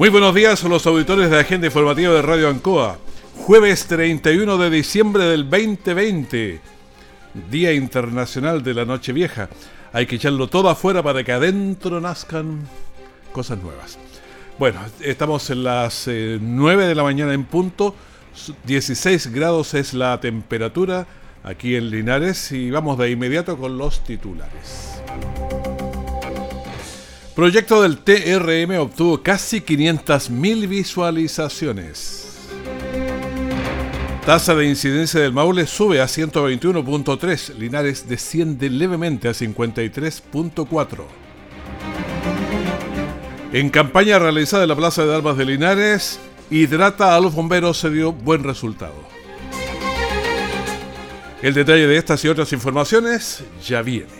Muy buenos días a los auditores de Agenda Informativa de Radio Ancoa. Jueves 31 de diciembre del 2020, Día Internacional de la Noche Vieja. Hay que echarlo todo afuera para que adentro nazcan cosas nuevas. Bueno, estamos en las 9 eh, de la mañana en punto. 16 grados es la temperatura aquí en Linares y vamos de inmediato con los titulares. Proyecto del TRM obtuvo casi 500.000 visualizaciones. Tasa de incidencia del Maule sube a 121.3, Linares desciende levemente a 53.4. En campaña realizada en la Plaza de Armas de Linares, Hidrata a los bomberos se dio buen resultado. El detalle de estas y otras informaciones ya viene.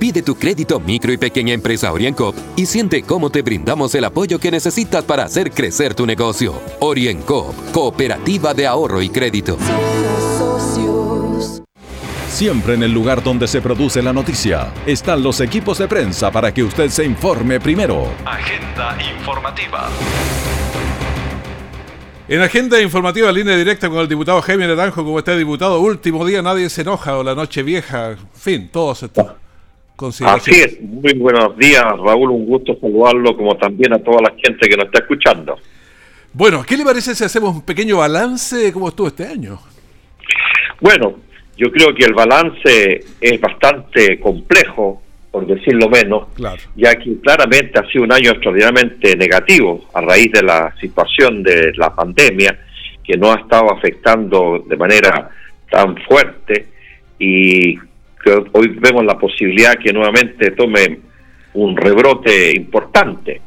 Pide tu crédito micro y pequeña empresa OrienCop y siente cómo te brindamos el apoyo que necesitas para hacer crecer tu negocio. OrienCop, Cooperativa de Ahorro y Crédito. Siempre en el lugar donde se produce la noticia están los equipos de prensa para que usted se informe primero. Agenda informativa. En agenda informativa, línea directa con el diputado Jaime Naranjo, como está diputado, último día, nadie se enoja, o la noche vieja, en fin, todos están. Así es, muy buenos días Raúl, un gusto saludarlo como también a toda la gente que nos está escuchando. Bueno, ¿qué le parece si hacemos un pequeño balance de cómo estuvo este año? Bueno, yo creo que el balance es bastante complejo, por decirlo menos, ya que claramente ha sido un año extraordinariamente negativo a raíz de la situación de la pandemia que no ha estado afectando de manera tan fuerte y que hoy vemos la posibilidad que nuevamente tome un rebrote importante.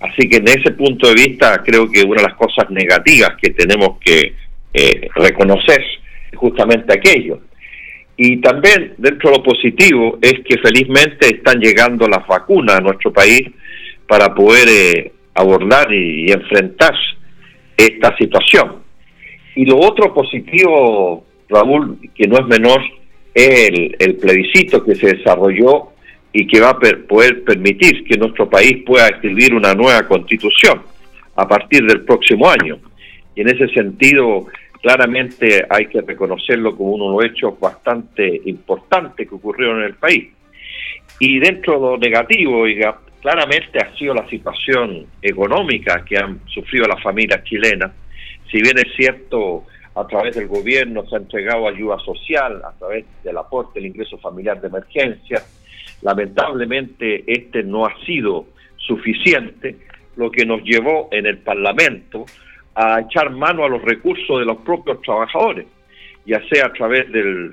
Así que en ese punto de vista creo que una de las cosas negativas que tenemos que eh, reconocer es justamente aquello. Y también dentro de lo positivo es que felizmente están llegando las vacunas a nuestro país para poder eh, abordar y, y enfrentar esta situación. Y lo otro positivo, Raúl, que no es menor, el, el plebiscito que se desarrolló y que va a poder permitir que nuestro país pueda escribir una nueva constitución a partir del próximo año. Y en ese sentido, claramente hay que reconocerlo como uno de los hechos bastante importantes que ocurrieron en el país. Y dentro de lo negativo, oiga, claramente ha sido la situación económica que han sufrido las familias chilenas. Si bien es cierto, a través del gobierno se ha entregado ayuda social, a través del aporte del ingreso familiar de emergencia. Lamentablemente este no ha sido suficiente, lo que nos llevó en el Parlamento a echar mano a los recursos de los propios trabajadores, ya sea a través del,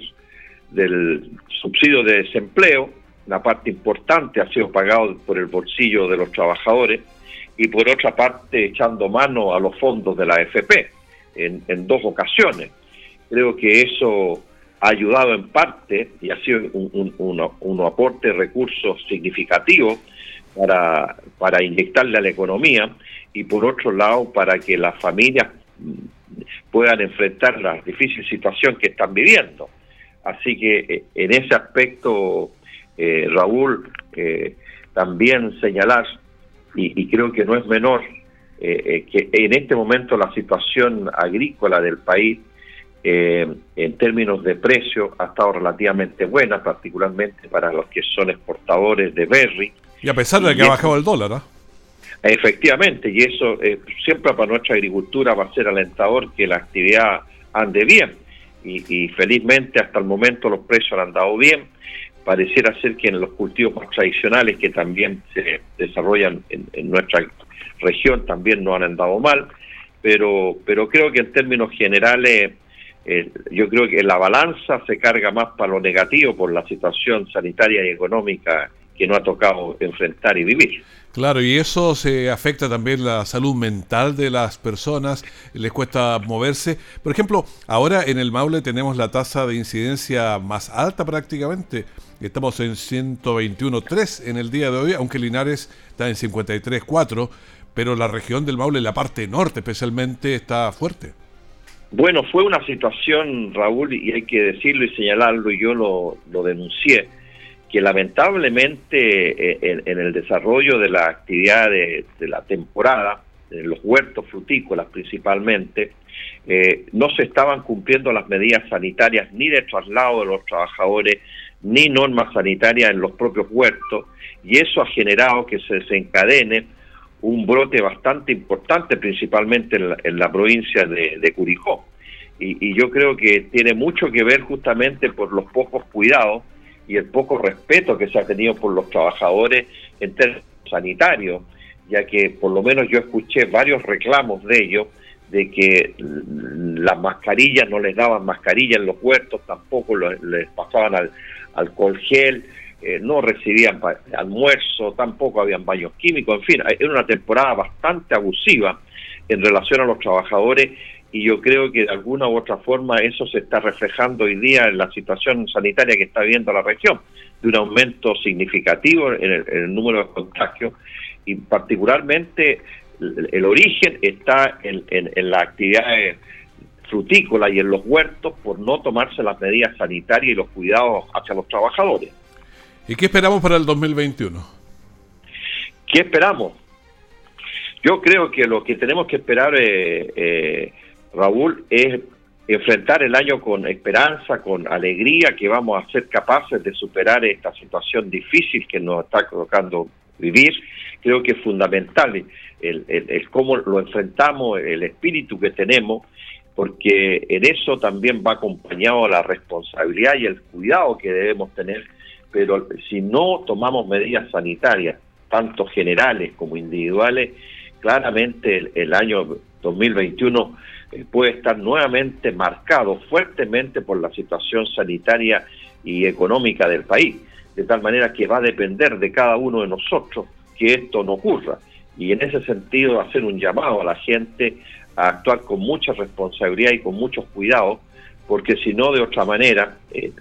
del subsidio de desempleo, una parte importante ha sido pagado por el bolsillo de los trabajadores, y por otra parte echando mano a los fondos de la AFP en, dos ocasiones. Creo que eso ha ayudado en parte y ha sido un, un, aporte de recursos significativos para, para inyectarle a la economía y por otro lado para que las familias puedan enfrentar la difícil situación que están viviendo. Así que eh, en ese aspecto, eh, Raúl, eh, también señalar, y, creo que no es menor, eh, eh, que en este momento la situación agrícola del país eh, en términos de precio ha estado relativamente buena, particularmente para los que son exportadores de berry. Y a pesar de que ha bajado el dólar, ¿no? Efectivamente, y eso siempre para nuestra agricultura va a ser alentador que la actividad ande bien. Y, y, felizmente hasta el momento los precios han andado bien, pareciera ser que en los cultivos más tradicionales que también se desarrollan en, nuestra región también no han andado mal, pero, pero creo que en términos generales eh, yo creo que la balanza se carga más para lo negativo por la situación sanitaria y económica que no ha tocado enfrentar y vivir. Claro, y eso se afecta también la salud mental de las personas, les cuesta moverse. Por ejemplo, ahora en el Maule tenemos la tasa de incidencia más alta prácticamente. Estamos en 121.3 en el día de hoy, aunque Linares está en 53.4, pero la región del Maule, la parte norte especialmente, está fuerte. Bueno, fue una situación, Raúl, y hay que decirlo y señalarlo, y yo lo, lo denuncié que lamentablemente eh, en, el desarrollo de la actividad de, la temporada, en los huertos frutícolas principalmente, eh, no se estaban cumpliendo las medidas sanitarias ni de traslado de los trabajadores, ni normas sanitarias en los propios huertos, y eso ha generado que se desencadene un brote bastante importante, principalmente en la, provincia de, Curicó. Y, y yo creo que tiene mucho que ver justamente por los pocos cuidados y el poco respeto que se ha tenido por los trabajadores en términos sanitarios, ya que por lo menos yo escuché varios reclamos de ellos de que las mascarillas no les daban mascarilla en los huertos, tampoco les pasaban al, alcohol gel, eh, no recibían almuerzo, tampoco habían baños químicos, en fin, era una temporada bastante abusiva en relación a los trabajadores y yo creo que de alguna u otra forma eso se está reflejando hoy día en la situación sanitaria que está viviendo la región, de un aumento significativo en el, número de contagios y particularmente el, origen está en, en, la actividad frutícola y en los huertos por no tomarse las medidas sanitarias y los cuidados hacia los trabajadores. ¿Y qué esperamos para el 2021? ¿Qué esperamos? Yo creo que lo que tenemos que esperar es... Eh, Raúl, es enfrentar el año con esperanza, con alegría, que vamos a ser capaces de superar esta situación difícil que nos está colocando vivir. Creo que es fundamental el, cómo lo enfrentamos, el espíritu que tenemos, porque en eso también va acompañado la responsabilidad y el cuidado que debemos tener, pero si no tomamos medidas sanitarias, tanto generales como individuales, claramente el año 2021 eh, puede estar nuevamente marcado fuertemente por la situación sanitaria y económica del país, de tal manera que va a depender de cada uno de nosotros que esto no ocurra. Y en ese sentido hacer un llamado a la gente a actuar con mucha responsabilidad y con muchos cuidados, porque si no, de otra manera, eh,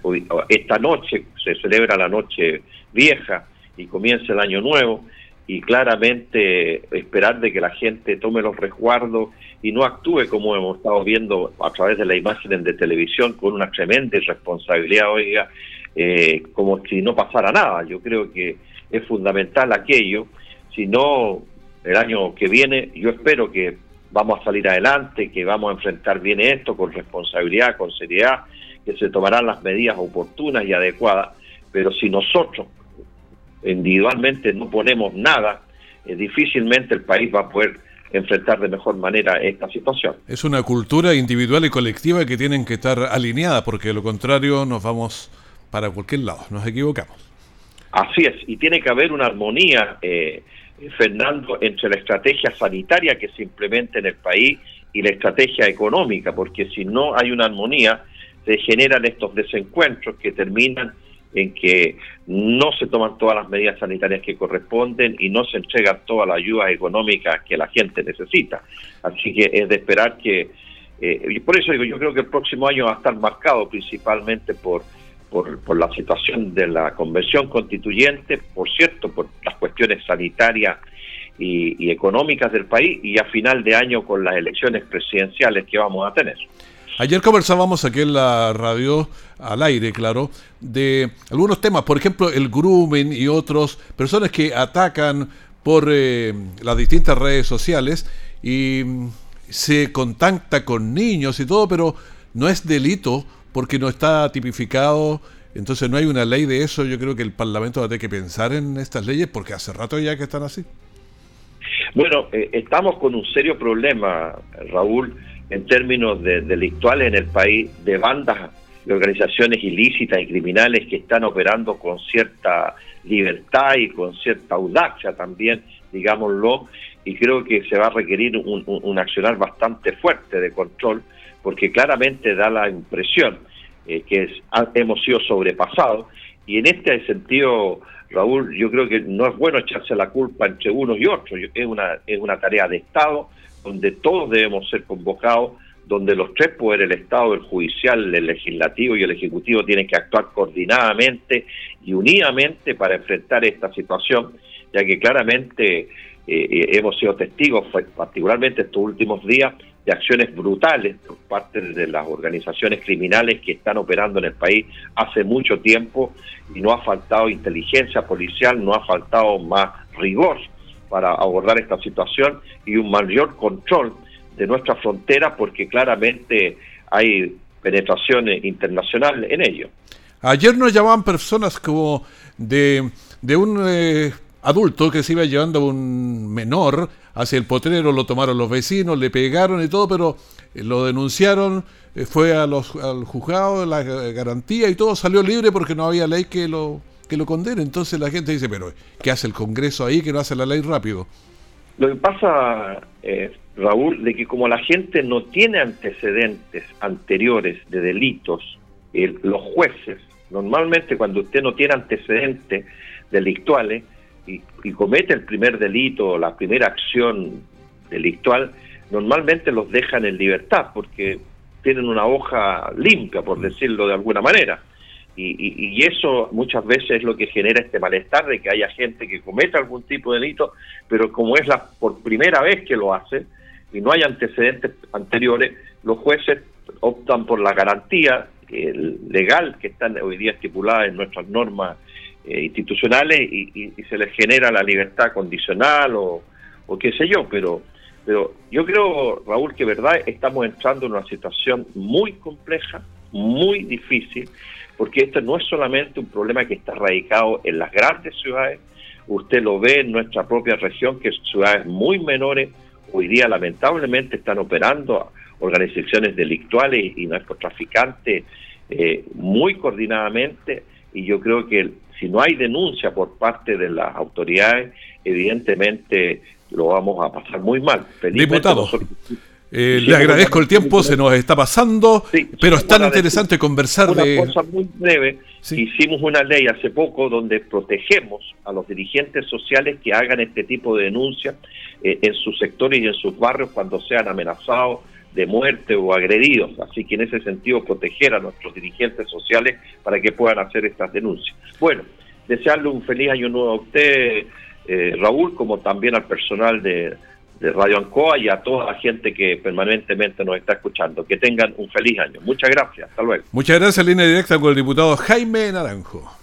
esta noche se celebra la noche vieja y comienza el año nuevo, y claramente esperar de que la gente tome los resguardos y no actúe como hemos estado viendo a través de las imágenes de televisión con una tremenda irresponsabilidad, oiga, eh, como si no pasara nada. Yo creo que es fundamental aquello, si no, el año que viene yo espero que vamos a salir adelante, que vamos a enfrentar bien esto con responsabilidad, con seriedad, que se tomarán las medidas oportunas y adecuadas, pero si nosotros individualmente no ponemos nada, eh, difícilmente el país va a poder enfrentar de mejor manera esta situación. Es una cultura individual y colectiva que tienen que estar alineada, porque de lo contrario nos vamos para cualquier lado, nos equivocamos. Así es, y tiene que haber una armonía, eh, Fernando, entre la estrategia sanitaria que se implementa en el país y la estrategia económica, porque si no hay una armonía, se generan estos desencuentros que terminan en que no se toman todas las medidas sanitarias que corresponden y no se entregan todas las ayudas económicas que la gente necesita. Así que es de esperar que, eh, y por eso digo, yo creo que el próximo año va a estar marcado principalmente por, por, la situación de la convención constituyente, por cierto, por las cuestiones sanitarias y, y económicas del país y a final de año con las elecciones presidenciales que vamos a tener. Ayer conversábamos aquí en la radio, al aire, claro, de algunos temas, por ejemplo, el grooming y otros, personas que atacan por eh, las distintas redes sociales y mm, se contacta con niños y todo, pero no es delito porque no está tipificado, entonces no hay una ley de eso. Yo creo que el Parlamento va a tener que pensar en estas leyes porque hace rato ya que están así. Bueno, eh, estamos con un serio problema, Raúl en términos de delictuales en el país de bandas de organizaciones ilícitas y criminales que están operando con cierta libertad y con cierta audacia también, digámoslo, y creo que se va a requerir un, accionar bastante fuerte de control, porque claramente da la impresión eh, que hemos sido sobrepasados, y en este sentido, Raúl, yo creo que no es bueno echarse la culpa entre unos y otros, es una, es una tarea de Estado donde todos debemos ser convocados donde los tres poderes, el Estado, el judicial, el legislativo y el ejecutivo, tienen que actuar coordinadamente y unidamente para enfrentar esta situación, ya que claramente eh, eh, hemos sido testigos, particularmente estos últimos días, de acciones brutales por parte de las organizaciones criminales que están operando en el país hace mucho tiempo y no ha faltado inteligencia policial, no ha faltado más rigor para abordar esta situación y un mayor control de nuestra frontera porque claramente hay penetración internacional en ello. Ayer nos llamaban personas como de, de un eh, adulto que se iba llevando a un menor hacia el potrero, lo tomaron los vecinos, le pegaron y todo, pero eh, lo denunciaron, eh, fue a los, al juzgado, la garantía y todo salió libre porque no había ley que lo, que lo condene. Entonces la gente dice, pero ¿qué hace el Congreso ahí que no hace la ley rápido? Lo que pasa, Raúl, de que como la gente no tiene antecedentes anteriores de delitos, los jueces, normalmente cuando usted no tiene antecedentes delictuales y, comete el primer delito la primera acción delictual, normalmente los dejan en libertad porque tienen una hoja limpia, por decirlo de alguna manera. Y, y, eso muchas veces es lo que genera este malestar de que haya gente que cometa algún tipo de delito, pero como es la por primera vez que lo hace, y no hay antecedentes anteriores, los jueces optan por la garantía legal que están hoy día estipuladas en nuestras normas eh, institucionales y, se les genera la libertad condicional o, qué sé yo, pero, pero yo creo, Raúl, que verdad estamos entrando en una situación muy compleja, muy difícil, porque esto no es solamente un problema que está radicado en las grandes ciudades, usted lo ve en nuestra propia región, que ciudades muy menores, hoy día lamentablemente están operando organizaciones delictuales y narcotraficantes eh, muy coordinadamente. Y yo creo que si no hay denuncia por parte de las autoridades, evidentemente lo vamos a pasar muy mal. Diputado. Eh, le agradezco el tiempo, se nos está pasando, pero es tan interesante conversar una de... cosa muy breve, hicimos una ley hace poco donde protegemos a los dirigentes sociales que hagan este tipo de denuncias eh, en sus sectores y en sus barrios cuando sean amenazados de muerte o agredidos. Así que en ese sentido proteger a nuestros dirigentes sociales para que puedan hacer estas denuncias. Bueno, desearle un feliz año nuevo a usted, eh, Raúl, como también al personal de de Radio Ancoa y a toda la gente que permanentemente nos está escuchando. Que tengan un feliz año. Muchas gracias. Hasta luego. Muchas gracias. Línea directa con el diputado Jaime Naranjo.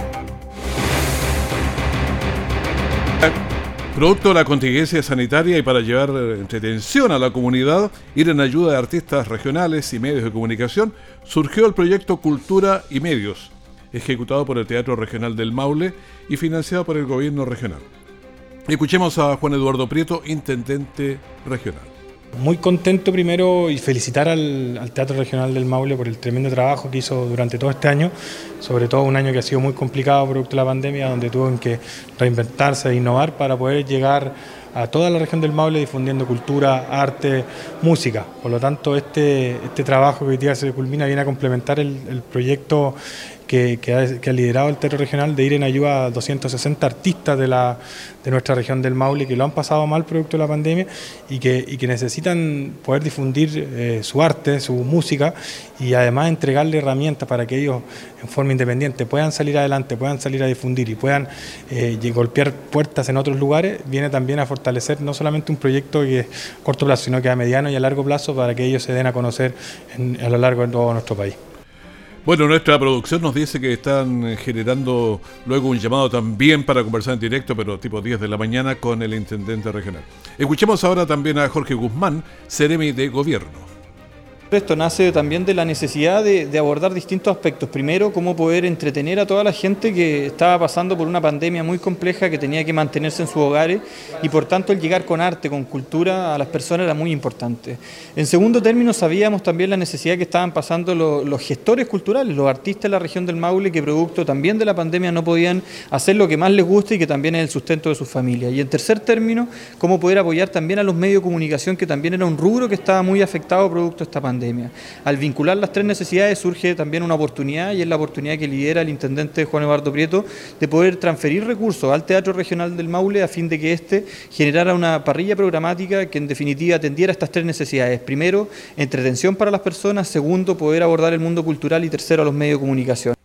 Producto de la contingencia sanitaria y para llevar entretención a la comunidad, ir en ayuda de artistas regionales y medios de comunicación, surgió el proyecto Cultura y Medios, ejecutado por el Teatro Regional del Maule y financiado por el gobierno regional. Escuchemos a Juan Eduardo Prieto, intendente regional. Muy contento primero y felicitar al, Teatro Regional del Maule por el tremendo trabajo que hizo durante todo este año, sobre todo un año que ha sido muy complicado producto de la pandemia, donde tuvo que reinventarse e innovar para poder llegar a toda la región del Maule difundiendo cultura, arte, música. Por lo tanto, este, este trabajo que hoy día se culmina viene a complementar el, el proyecto que, ha, liderado el Teatro Regional de ir en ayuda a 260 artistas de, la, de nuestra región del Maule que lo han pasado mal producto de la pandemia y que, y que necesitan poder difundir eh, su arte, su música y además entregarle herramientas para que ellos en forma independiente puedan salir adelante, puedan salir a difundir y puedan eh, golpear puertas en otros lugares, viene también a fortalecer no solamente un proyecto que es corto plazo, sino que a mediano y a largo plazo para que ellos se den a conocer a lo largo de todo nuestro país. Bueno, nuestra producción nos dice que están generando luego un llamado también para conversar en directo, pero tipo 10 de la mañana, con el intendente regional. Escuchemos ahora también a Jorge Guzmán, Ceremi de Gobierno. Esto nace también de la necesidad de, abordar distintos aspectos. Primero, cómo poder entretener a toda la gente que estaba pasando por una pandemia muy compleja, que tenía que mantenerse en sus hogares y por tanto el llegar con arte, con cultura a las personas era muy importante. En segundo término, sabíamos también la necesidad que estaban pasando los, gestores culturales, los artistas de la región del Maule, que producto también de la pandemia no podían hacer lo que más les gusta y que también es el sustento de sus familias. Y en tercer término, cómo poder apoyar también a los medios de comunicación, que también era un rubro que estaba muy afectado producto de esta pandemia. Al vincular las tres necesidades surge también una oportunidad y es la oportunidad que lidera el intendente Juan Eduardo Prieto de poder transferir recursos al Teatro Regional del Maule a fin de que éste generara una parrilla programática que en definitiva atendiera estas tres necesidades. Primero, entretención para las personas, segundo, poder abordar el mundo cultural y tercero, a los medios de comunicación.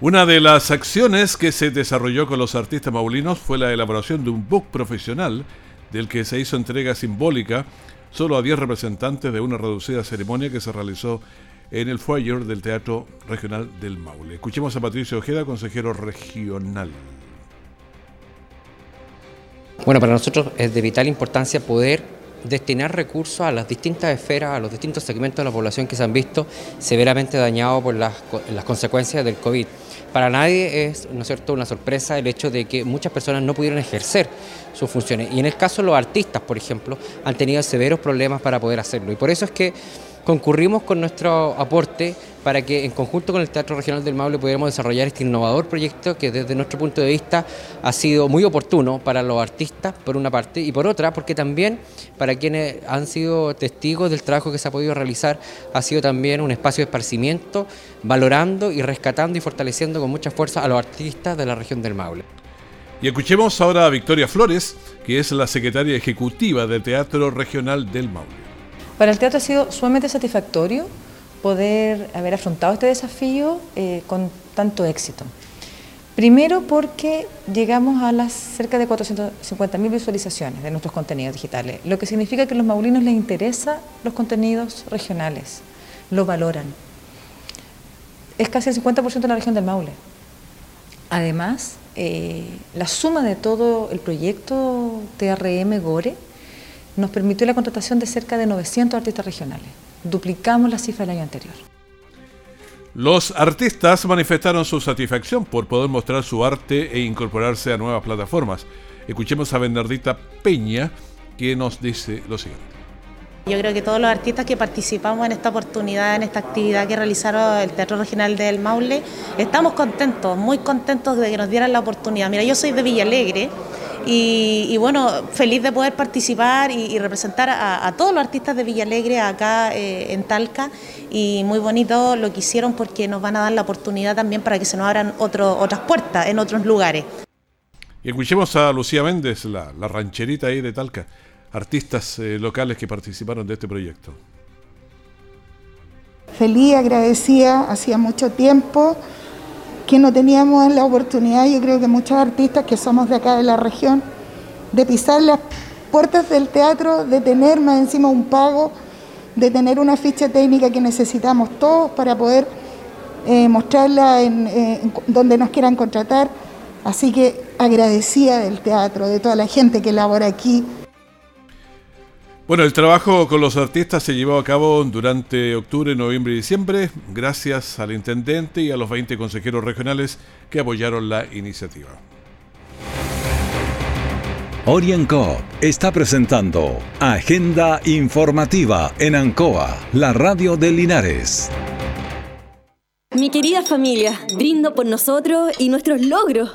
Una de las acciones que se desarrolló con los artistas maulinos fue la elaboración de un book profesional del que se hizo entrega simbólica solo a 10 representantes de una reducida ceremonia que se realizó en el foyer del Teatro Regional del Maule. Escuchemos a Patricio Ojeda, consejero regional. Bueno, para nosotros es de vital importancia poder destinar recursos a las distintas esferas, a los distintos segmentos de la población que se han visto severamente dañados por las consecuencias del COVID. Para nadie es, ¿no es cierto?, una sorpresa el hecho de que muchas personas no pudieron ejercer sus funciones. Y en el caso de los artistas, por ejemplo, han tenido severos problemas para poder hacerlo. Y por eso es que concurrimos con nuestro aporte para que en conjunto con el Teatro Regional del Maule pudiéramos desarrollar este innovador proyecto que desde nuestro punto de vista ha sido muy oportuno para los artistas, por una parte, y por otra, porque también para quienes han sido testigos del trabajo que se ha podido realizar, ha sido también un espacio de esparcimiento, valorando y rescatando y fortaleciendo con mucha fuerza a los artistas de la región del Maule. Y escuchemos ahora a Victoria Flores, que es la secretaria ejecutiva del Teatro Regional del Maule. Para el teatro ha sido sumamente satisfactorio poder haber afrontado este desafío eh, con tanto éxito. Primero porque llegamos a las cerca de 450.000 visualizaciones de nuestros contenidos digitales, lo que significa que a los maulinos les interesan los contenidos regionales, lo valoran. Es casi el 50% de la región del Maule. Además, eh, la suma de todo el proyecto TRM Gore nos permitió la contratación de cerca de 900 artistas regionales. Duplicamos la cifra del año anterior. Los artistas manifestaron su satisfacción por poder mostrar su arte e incorporarse a nuevas plataformas. Escuchemos a Bernardita Peña, que nos dice lo siguiente. Yo creo que todos los artistas que participamos en esta oportunidad, en esta actividad que realizaron el Teatro Regional del Maule, estamos contentos, muy contentos de que nos dieran la oportunidad. Mira, yo soy de Villalegre y, bueno, feliz de poder participar y, representar a, todos los artistas de Villalegre acá eh, en Talca y muy bonito lo que hicieron porque nos van a dar la oportunidad también para que se nos abran otras puertas en otros lugares. Y escuchemos a Lucía Méndez, la, rancherita ahí de Talca, artistas eh, locales que participaron de este proyecto. Feliz, agradecida, hacía mucho tiempo que no teníamos la oportunidad, yo creo que muchos artistas que somos de acá de la región, de pisar las puertas del teatro, de tener más encima un pago, de tener una ficha técnica que necesitamos todos para poder eh, mostrarla en, en donde nos quieran contratar. Así que agradecida del teatro, de toda la gente que labora aquí, bueno, el trabajo con los artistas se llevó a cabo durante octubre, noviembre y diciembre, gracias al intendente y a los 20 consejeros regionales que apoyaron la iniciativa. Orienco está presentando Agenda Informativa en Ancoa, la radio de Linares. Mi querida familia, brindo por nosotros y nuestros logros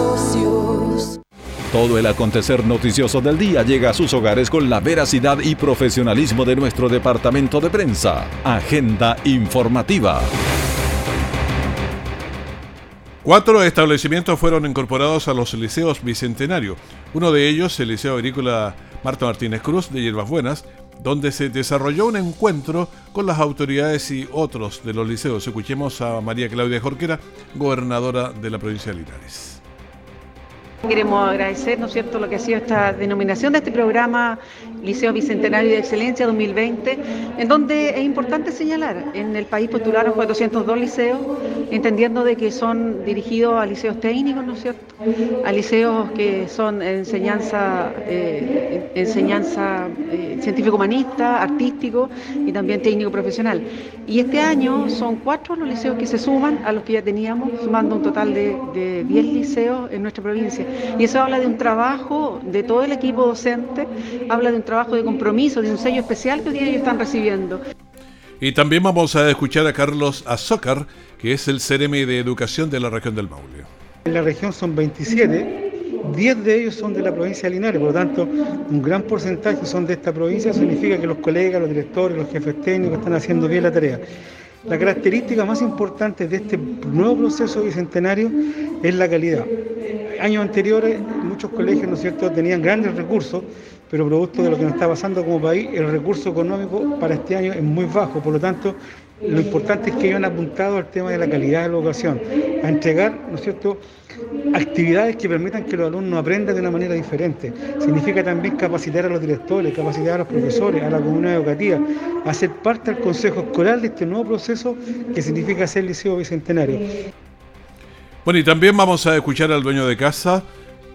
Todo el acontecer noticioso del día llega a sus hogares con la veracidad y profesionalismo de nuestro departamento de prensa. Agenda informativa. Cuatro establecimientos fueron incorporados a los liceos Bicentenario. Uno de ellos, el Liceo Agrícola Marta Martínez Cruz de Hierbas Buenas, donde se desarrolló un encuentro con las autoridades y otros de los liceos. Escuchemos a María Claudia Jorquera, gobernadora de la provincia de Linares. Queremos agradecer, ¿no es cierto?, lo que ha sido esta denominación de este programa Liceo Bicentenario de Excelencia 2020, en donde es importante señalar, en el país postularon 402 liceos, entendiendo de que son dirigidos a liceos técnicos, ¿no es cierto?, a liceos que son enseñanza, eh, enseñanza eh, científico-humanista, artístico y también técnico-profesional. Y este año son cuatro los liceos que se suman a los que ya teníamos, sumando un total de, de 10 liceos en nuestra provincia. Y eso habla de un trabajo de todo el equipo docente, habla de un trabajo de compromiso, de un sello especial que hoy día ellos están recibiendo. Y también vamos a escuchar a Carlos Azócar, que es el CEREMI de Educación de la región del Maule. En la región son 27, 10 de ellos son de la provincia de Linares, por lo tanto, un gran porcentaje son de esta provincia, significa que los colegas, los directores, los jefes técnicos están haciendo bien la tarea. La característica más importante de este nuevo proceso bicentenario es la calidad. Años anteriores muchos colegios, ¿no es cierto?, tenían grandes recursos, pero producto de lo que nos está pasando como país, el recurso económico para este año es muy bajo. Por lo tanto, lo importante es que han apuntado al tema de la calidad de la educación, a entregar, ¿no es cierto?, actividades que permitan que los alumnos aprendan de una manera diferente. Significa también capacitar a los directores, capacitar a los profesores, a la comunidad educativa, a ser parte del consejo escolar de este nuevo proceso que significa ser liceo bicentenario. Bueno, y también vamos a escuchar al dueño de casa,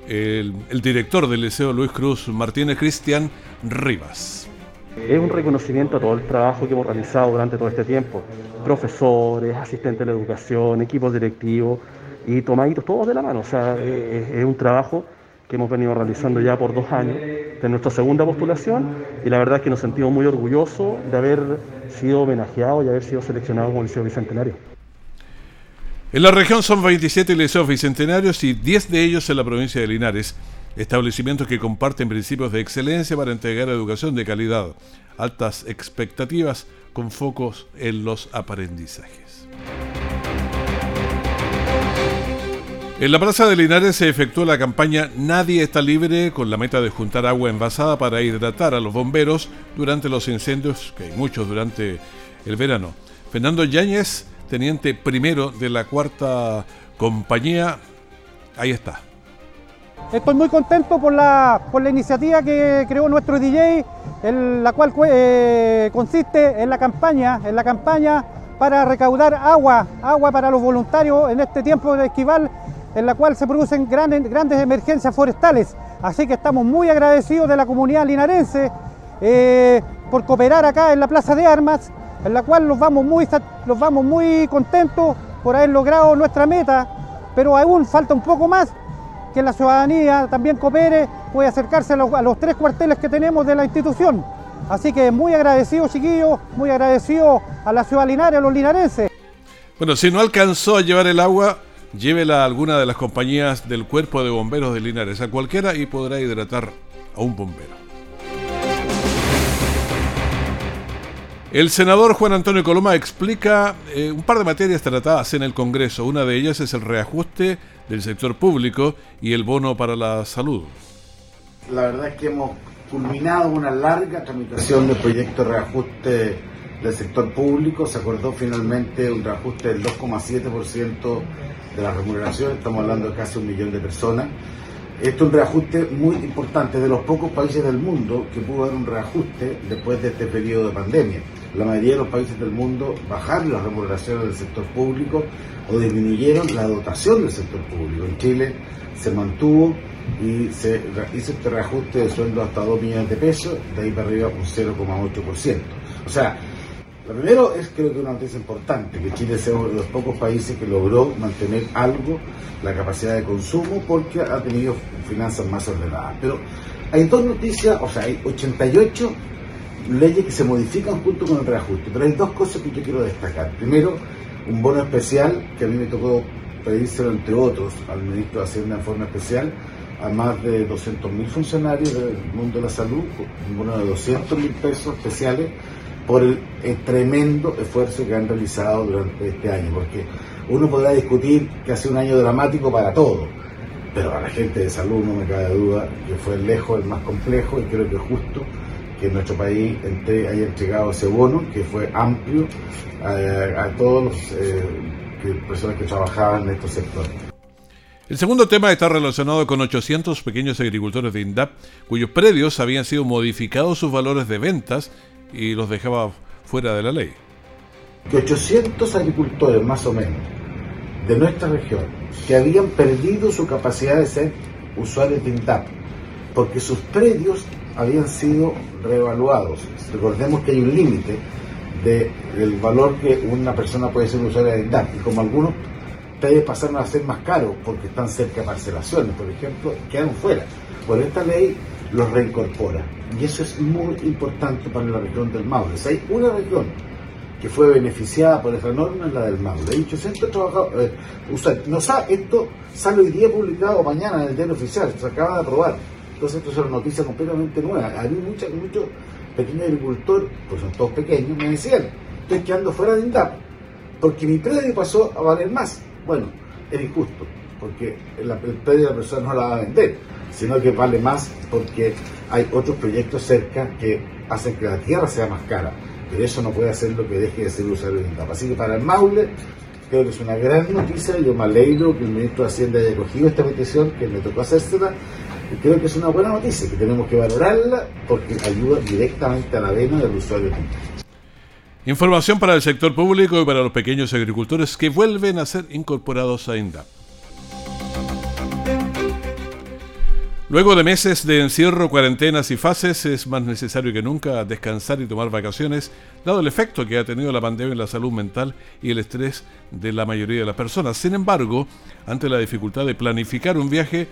el, el director del liceo Luis Cruz Martínez Cristian Rivas. Es un reconocimiento a todo el trabajo que hemos realizado durante todo este tiempo. Profesores, asistentes de la educación, equipos directivos, y tomaditos todos de la mano. O sea, es, un trabajo que hemos venido realizando ya por dos años, de nuestra segunda postulación, y la verdad es que nos sentimos muy orgullosos de haber sido homenajeados y haber sido seleccionados como Liceo Bicentenario. En la región son 27 liceos bicentenarios y 10 de ellos en la provincia de Linares, establecimientos que comparten principios de excelencia para entregar educación de calidad, altas expectativas con focos en los aprendizajes. En la Plaza de Linares se efectuó la campaña Nadie está libre con la meta de juntar agua envasada para hidratar a los bomberos durante los incendios, que hay muchos durante el verano. Fernando Yáñez, teniente primero de la cuarta compañía, ahí está. Estoy muy contento por la, por la iniciativa que creó nuestro DJ, en la cual eh, consiste en la campaña, en la campaña para recaudar agua, agua para los voluntarios en este tiempo de esquival en la cual se producen grandes, grandes emergencias forestales. Así que estamos muy agradecidos de la comunidad linarense eh, por cooperar acá en la Plaza de Armas, en la cual los vamos, muy, los vamos muy contentos por haber logrado nuestra meta, pero aún falta un poco más que la ciudadanía también coopere, puede acercarse a los, a los tres cuarteles que tenemos de la institución. Así que muy agradecido, chiquillos, muy agradecido a la ciudad linares, a los linarenses. Bueno, si no alcanzó a llevar el agua, llévela a alguna de las compañías del Cuerpo de Bomberos de Linares, a cualquiera y podrá hidratar a un bombero. El senador Juan Antonio Coloma explica eh, un par de materias tratadas en el Congreso. Una de ellas es el reajuste del sector público y el bono para la salud. La verdad es que hemos culminado una larga tramitación del proyecto de reajuste del sector público. Se acordó finalmente un reajuste del 2,7% de la remuneración, estamos hablando de casi un millón de personas. Esto es un reajuste muy importante, de los pocos países del mundo que pudo haber un reajuste después de este periodo de pandemia. La mayoría de los países del mundo bajaron las remuneraciones del sector público o disminuyeron la dotación del sector público. En Chile se mantuvo y se hizo este reajuste de sueldo hasta 2 millones de pesos, de ahí para arriba un 0,8%. O sea, Lo primero es creo que una noticia importante, que Chile sea uno de los pocos países que logró mantener algo la capacidad de consumo porque ha tenido finanzas más ordenadas. Pero hay dos noticias, o sea, hay 88 leyes que se modifican junto con el reajuste, pero hay dos cosas que yo quiero destacar. Primero, un bono especial que a mí me tocó pedírselo, entre otros, al ministro de Hacienda en forma especial, a más de 200.000 funcionarios del mundo de la salud, un bono de 200.000 pesos especiales por el, tremendo esfuerzo que han realizado durante este año, porque uno podrá discutir que ha sido un año dramático para todo, pero a la gente de salud no me cabe duda que fue lejos el más complejo y creo que justo que nuestro país haya entregado ese bono, que fue amplio a, todos los eh, personas que trabajaban en estos sectores. El segundo tema está relacionado con 800 pequeños agricultores de INDAP cuyos predios habían sido modificados sus valores de ventas y los dejaba fuera de la ley. Que 800 agricultores más o menos de nuestra región que habían perdido su capacidad de ser usuarios de INDAP porque sus predios habían sido reevaluados. Recordemos que hay un límite del valor que una persona puede ser usuaria de INDAP y como algunos predios pasaron a ser más caros porque están cerca de parcelaciones, por ejemplo, quedan fuera. Por esta ley los reincorpora. Y eso es muy importante para la región del Maule. Si hay una región que fue beneficiada por esta norma, es la del Maule. Hay 800 trabajadores. Eh, no sabe, esto sale hoy día publicado mañana en el diario oficial, se acaba de aprobar. Entonces esto es una noticia completamente nueva. Hay muchos pequeños agricultores, pues son todos pequeños, me decían, estoy quedando fuera de INDAP, porque mi predio pasó a valer más. Bueno, es injusto, porque el, el predio de la persona no la va a vender sino que vale más porque hay otros proyectos cerca que hacen que la tierra sea más cara. Pero eso no puede hacer lo que deje de ser usuario de INDAP. Así que para el Maule creo que es una gran noticia. Yo me alegro que el ministro de Hacienda haya cogido esta petición, que me tocó hacérsela. Creo que es una buena noticia, que tenemos que valorarla porque ayuda directamente a la vena del usuario. Información para el sector público y para los pequeños agricultores que vuelven a ser incorporados a INDAP. Luego de meses de encierro, cuarentenas y fases, es más necesario que nunca descansar y tomar vacaciones, dado el efecto que ha tenido la pandemia en la salud mental y el estrés de la mayoría de las personas. Sin embargo, ante la dificultad de planificar un viaje,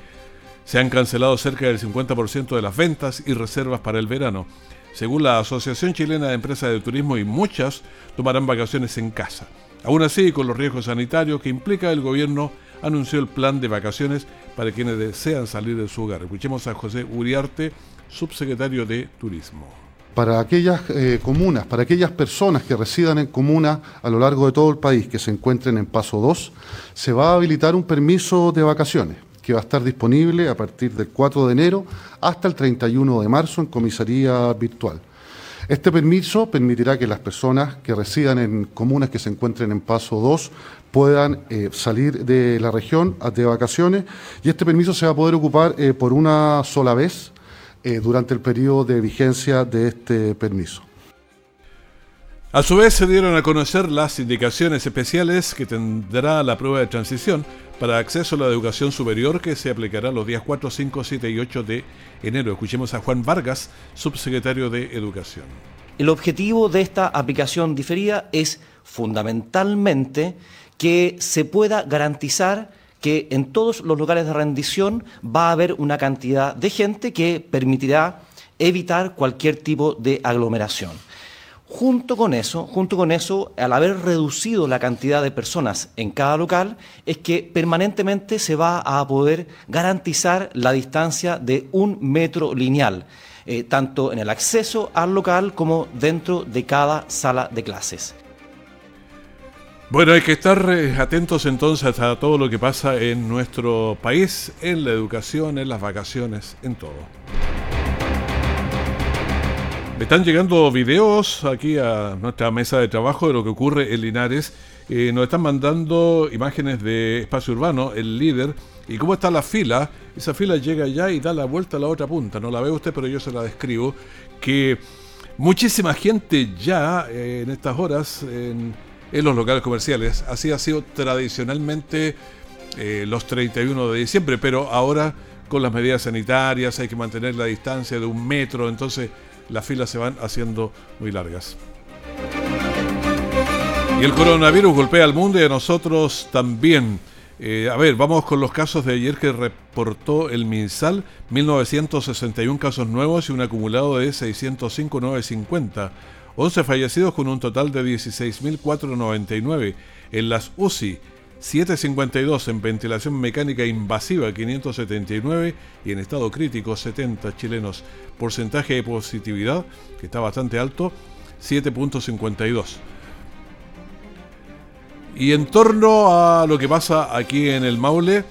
se han cancelado cerca del 50% de las ventas y reservas para el verano. Según la Asociación Chilena de Empresas de Turismo, y muchas tomarán vacaciones en casa. Aún así, con los riesgos sanitarios que implica el gobierno, anunció el plan de vacaciones para quienes desean salir de su hogar. Escuchemos a José Uriarte, subsecretario de Turismo. Para aquellas eh, comunas, para aquellas personas que residan en comunas a lo largo de todo el país que se encuentren en paso 2, se va a habilitar un permiso de vacaciones que va a estar disponible a partir del 4 de enero hasta el 31 de marzo en comisaría virtual. Este permiso permitirá que las personas que residan en comunas que se encuentren en paso 2 puedan eh, salir de la región de vacaciones y este permiso se va a poder ocupar eh, por una sola vez eh, durante el periodo de vigencia de este permiso. A su vez se dieron a conocer las indicaciones especiales que tendrá la prueba de transición para acceso a la educación superior que se aplicará los días 4, 5, 7 y 8 de enero. Escuchemos a Juan Vargas, subsecretario de Educación. El objetivo de esta aplicación diferida es fundamentalmente que se pueda garantizar que en todos los lugares de rendición va a haber una cantidad de gente que permitirá evitar cualquier tipo de aglomeración. Junto con eso, junto con eso, al haber reducido la cantidad de personas en cada local, es que permanentemente se va a poder garantizar la distancia de un metro lineal, eh, tanto en el acceso al local como dentro de cada sala de clases. Bueno, hay que estar eh, atentos entonces a todo lo que pasa en nuestro país, en la educación, en las vacaciones, en todo. Están llegando videos aquí a nuestra mesa de trabajo de lo que ocurre en Linares. Eh, nos están mandando imágenes de espacio urbano, el líder, y cómo está la fila. Esa fila llega ya y da la vuelta a la otra punta. No la ve usted, pero yo se la describo. Que muchísima gente ya eh, en estas horas en en los locales comerciales. Así ha sido tradicionalmente eh, los 31 de diciembre, pero ahora con las medidas sanitarias hay que mantener la distancia de un metro, entonces las filas se van haciendo muy largas. Y el coronavirus golpea al mundo y a nosotros también. Eh, a ver, vamos con los casos de ayer que reportó el MinSal, 1961 casos nuevos y un acumulado de 605.950. 11 fallecidos con un total de 16.499 en las UCI, 752 en ventilación mecánica invasiva, 579 y en estado crítico 70 chilenos. Porcentaje de positividad, que está bastante alto, 7.52. Y en torno a lo que pasa aquí en el Maule,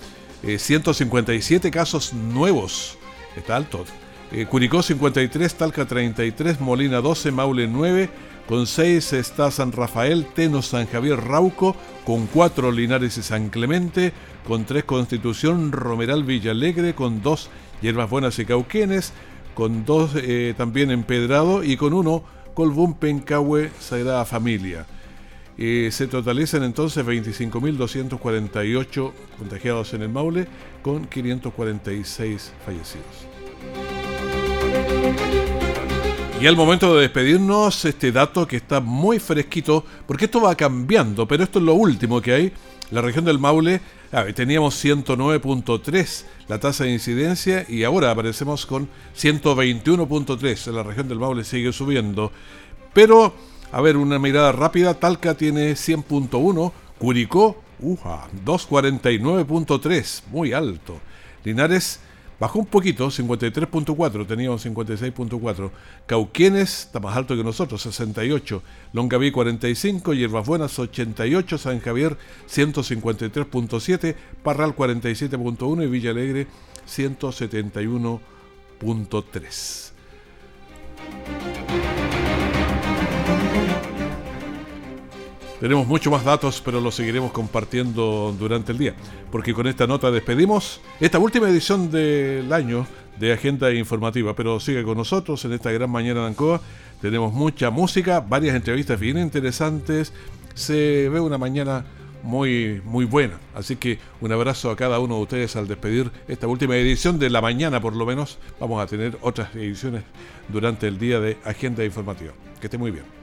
157 eh, casos nuevos. Está alto. Eh, Curicó 53, Talca 33, Molina 12, Maule 9, con 6 está San Rafael, Teno, San Javier, Rauco, con 4 Linares y San Clemente, con 3 Constitución, Romeral, Villalegre, con 2 Hierbas Buenas y Cauquenes, con 2 eh, también Empedrado. Y con 1 Colbún, Pencahue, Sagrada Familia. Eh, se totalizan entonces 25.248 contagiados en el Maule con 546 fallecidos. Y al momento de despedirnos, este dato que está muy fresquito, porque esto va cambiando, pero esto es lo último que hay. La región del Maule, teníamos 109.3 la tasa de incidencia y ahora aparecemos con 121.3. La región del Maule sigue subiendo. Pero a ver, una mirada rápida. Talca tiene 100.1. Curicó, uja, 249.3. Muy alto. Linares bajó un poquito, 53.4. Tenía un 56.4. Cauquienes está más alto que nosotros, 68. Longaví 45. Hierbas Buenas 88. San Javier 153.7. Parral 47.1. Y Villa Alegre 171.3. Tenemos mucho más datos, pero los seguiremos compartiendo durante el día, porque con esta nota despedimos esta última edición del año de Agenda Informativa, pero sigue con nosotros en esta gran mañana de Ancoa. Tenemos mucha música, varias entrevistas bien interesantes. Se ve una mañana muy, muy buena. Así que un abrazo a cada uno de ustedes al despedir esta última edición de la mañana, por lo menos. Vamos a tener otras ediciones durante el día de Agenda Informativa. Que esté muy bien.